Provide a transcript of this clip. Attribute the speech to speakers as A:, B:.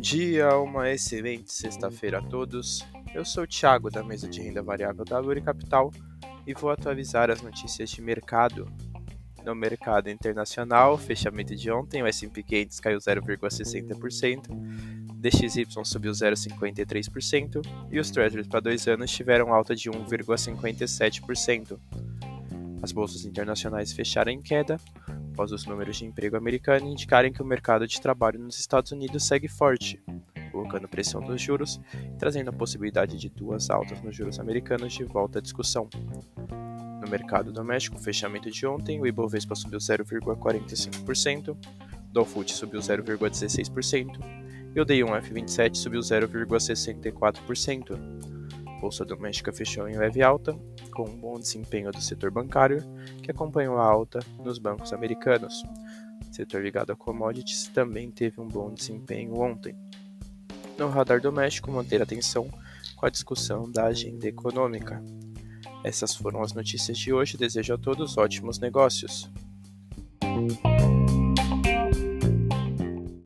A: dia, uma excelente sexta-feira a todos. Eu sou o Thiago da mesa de renda variável da Luri Capital e vou atualizar as notícias de mercado. No mercado internacional, fechamento de ontem, o S&P 500 caiu 0,60%, DXY subiu 0,53% e os Treasuries para dois anos tiveram alta de 1,57%. As bolsas internacionais fecharam em queda, após os números de emprego americano indicarem que o mercado de trabalho nos Estados Unidos segue forte, colocando pressão nos juros e trazendo a possibilidade de duas altas nos juros americanos de volta à discussão. No mercado doméstico, fechamento de ontem, o Ibovespa subiu 0,45%, o Dow Food subiu 0,16% e o D1F27 subiu 0,64%. Bolsa doméstica fechou em leve alta, com um bom desempenho do setor bancário, que acompanhou a alta nos bancos americanos. O setor ligado a commodities também teve um bom desempenho ontem. No radar doméstico, manter atenção com a discussão da agenda econômica. Essas foram as notícias de hoje. Desejo a todos ótimos negócios.